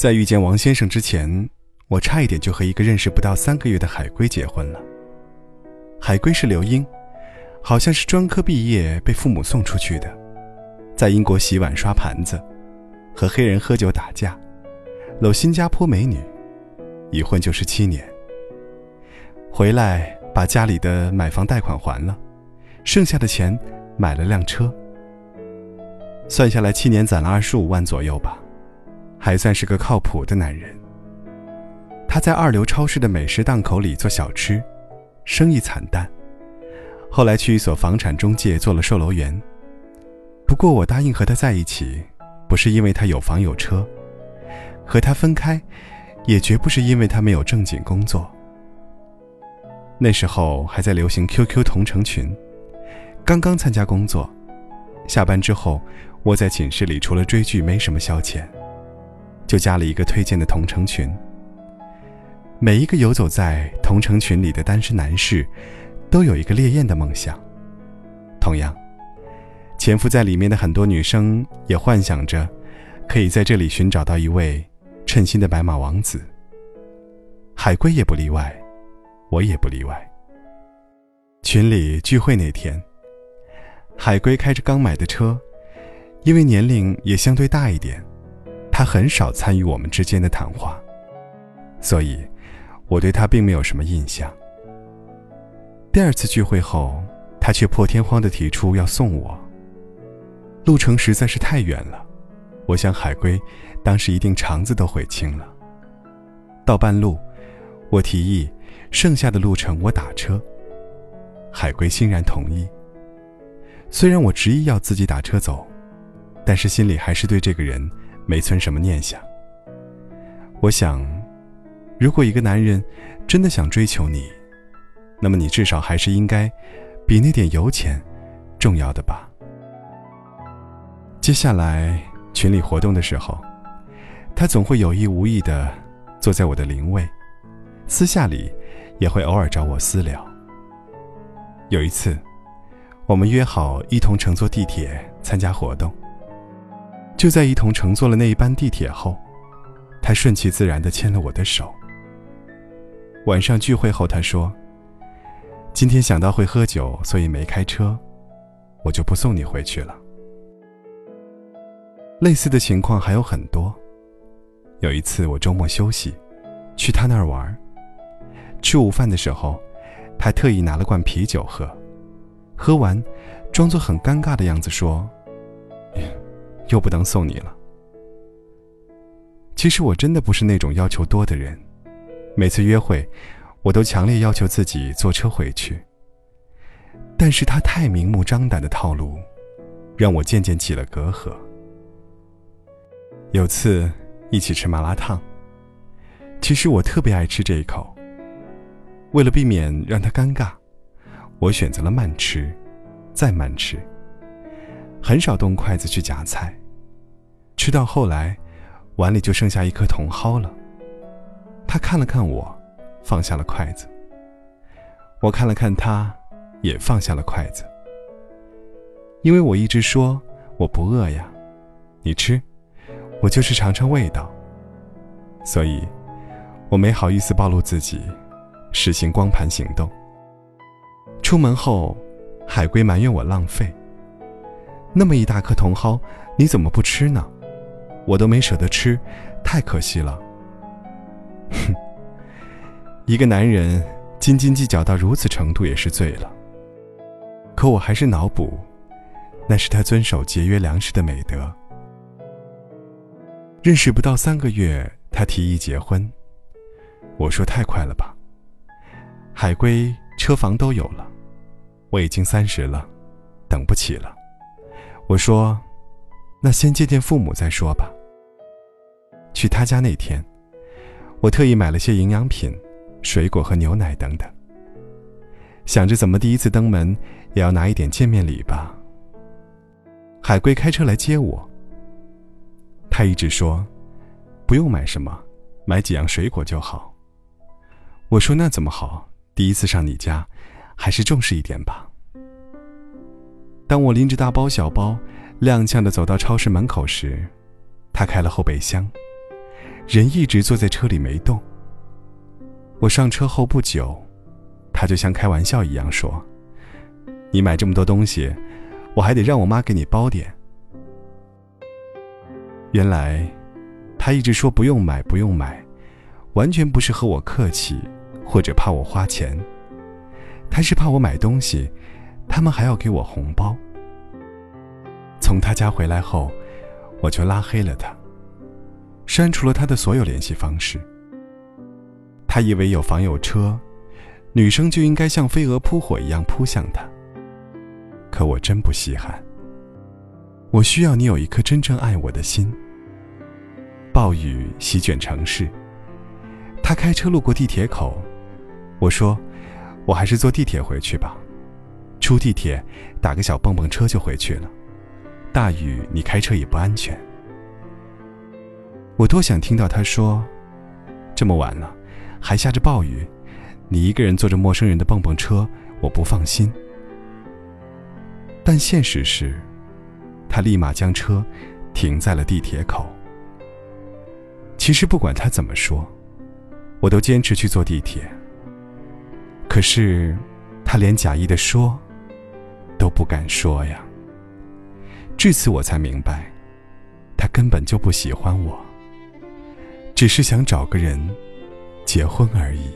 在遇见王先生之前，我差一点就和一个认识不到三个月的海龟结婚了。海龟是刘英，好像是专科毕业被父母送出去的，在英国洗碗刷盘子，和黑人喝酒打架，搂新加坡美女，一混就是七年。回来把家里的买房贷款还了，剩下的钱买了辆车。算下来七年攒了二十五万左右吧。还算是个靠谱的男人。他在二流超市的美食档口里做小吃，生意惨淡。后来去一所房产中介做了售楼员。不过我答应和他在一起，不是因为他有房有车，和他分开，也绝不是因为他没有正经工作。那时候还在流行 QQ 同城群，刚刚参加工作，下班之后窝在寝室里，除了追剧没什么消遣。就加了一个推荐的同城群。每一个游走在同城群里的单身男士，都有一个烈焰的梦想。同样，潜伏在里面的很多女生也幻想着，可以在这里寻找到一位称心的白马王子。海龟也不例外，我也不例外。群里聚会那天，海龟开着刚买的车，因为年龄也相对大一点。他很少参与我们之间的谈话，所以我对他并没有什么印象。第二次聚会后，他却破天荒地提出要送我。路程实在是太远了，我想海龟当时一定肠子都悔青了。到半路，我提议剩下的路程我打车，海龟欣然同意。虽然我执意要自己打车走，但是心里还是对这个人。没存什么念想。我想，如果一个男人真的想追求你，那么你至少还是应该比那点油钱重要的吧。接下来群里活动的时候，他总会有意无意的坐在我的灵位，私下里也会偶尔找我私聊。有一次，我们约好一同乘坐地铁参加活动。就在一同乘坐了那一班地铁后，他顺其自然地牵了我的手。晚上聚会后，他说：“今天想到会喝酒，所以没开车，我就不送你回去了。”类似的情况还有很多。有一次我周末休息，去他那儿玩。吃午饭的时候，他特意拿了罐啤酒喝，喝完，装作很尴尬的样子说。又不能送你了。其实我真的不是那种要求多的人，每次约会，我都强烈要求自己坐车回去。但是他太明目张胆的套路，让我渐渐起了隔阂。有次一起吃麻辣烫，其实我特别爱吃这一口。为了避免让他尴尬，我选择了慢吃，再慢吃，很少动筷子去夹菜。吃到后来，碗里就剩下一颗茼蒿了。他看了看我，放下了筷子。我看了看他，也放下了筷子。因为我一直说我不饿呀，你吃，我就是尝尝味道。所以，我没好意思暴露自己，实行光盘行动。出门后，海龟埋怨我浪费。那么一大颗茼蒿，你怎么不吃呢？我都没舍得吃，太可惜了。哼，一个男人斤斤计较到如此程度也是醉了。可我还是脑补，那是他遵守节约粮食的美德。认识不到三个月，他提议结婚，我说太快了吧。海龟车房都有了，我已经三十了，等不起了。我说。那先见见父母再说吧。去他家那天，我特意买了些营养品、水果和牛奶等等，想着怎么第一次登门也要拿一点见面礼吧。海龟开车来接我，他一直说不用买什么，买几样水果就好。我说那怎么好？第一次上你家，还是重视一点吧。当我拎着大包小包，踉跄的走到超市门口时，他开了后备箱，人一直坐在车里没动。我上车后不久，他就像开玩笑一样说：“你买这么多东西，我还得让我妈给你包点。”原来，他一直说不用买，不用买，完全不是和我客气，或者怕我花钱，他是怕我买东西。他们还要给我红包。从他家回来后，我就拉黑了他，删除了他的所有联系方式。他以为有房有车，女生就应该像飞蛾扑火一样扑向他。可我真不稀罕。我需要你有一颗真正爱我的心。暴雨席卷城市，他开车路过地铁口，我说：“我还是坐地铁回去吧。”出地铁，打个小蹦蹦车就回去了。大雨，你开车也不安全。我多想听到他说：“这么晚了，还下着暴雨，你一个人坐着陌生人的蹦蹦车，我不放心。”但现实是，他立马将车停在了地铁口。其实不管他怎么说，我都坚持去坐地铁。可是，他连假意的说。都不敢说呀。至此我才明白，他根本就不喜欢我，只是想找个人结婚而已。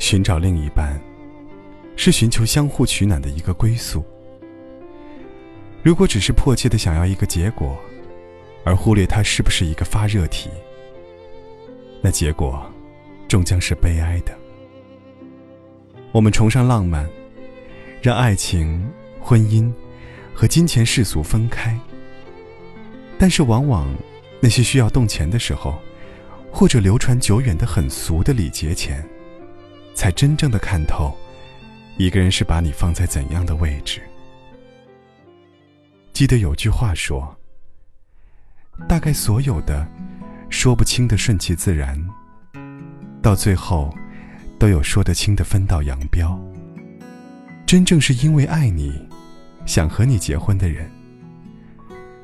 寻找另一半，是寻求相互取暖的一个归宿。如果只是迫切的想要一个结果，而忽略他是不是一个发热体，那结果终将是悲哀的。我们崇尚浪漫。让爱情、婚姻和金钱世俗分开，但是往往那些需要动钱的时候，或者流传久远的很俗的礼节前，才真正的看透一个人是把你放在怎样的位置。记得有句话说：“大概所有的说不清的顺其自然，到最后都有说得清的分道扬镳。”真正是因为爱你，想和你结婚的人，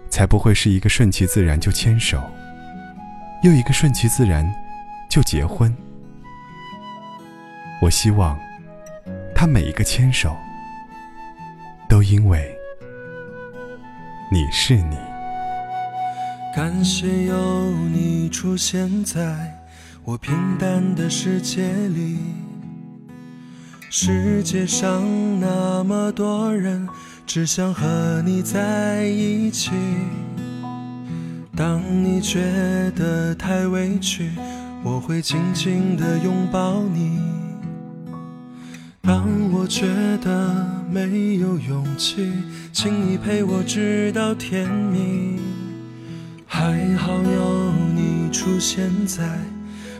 才不会是一个顺其自然就牵手，又一个顺其自然就结婚。我希望他每一个牵手，都因为你是你。感谢有你出现在我平淡的世界里。世界上那么多人，只想和你在一起。当你觉得太委屈，我会紧紧地拥抱你。当我觉得没有勇气，请你陪我直到天明。还好有你出现在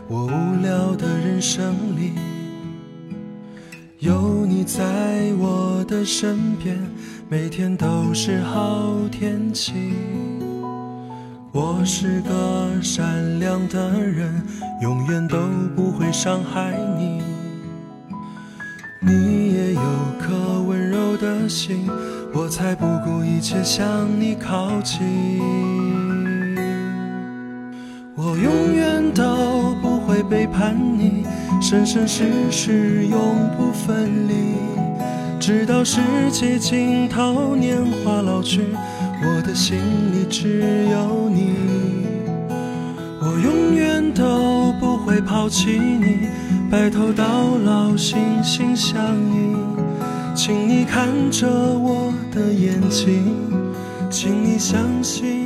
我无聊的人生里。有你在我的身边，每天都是好天气。我是个善良的人，永远都不会伤害你。你也有颗温柔的心，我才不顾一切向你靠近。我永远都不会背叛你。生生世世永不分离，直到世界尽头，年华老去，我的心里只有你。我永远都不会抛弃你，白头到老，心心相印。请你看着我的眼睛，请你相信。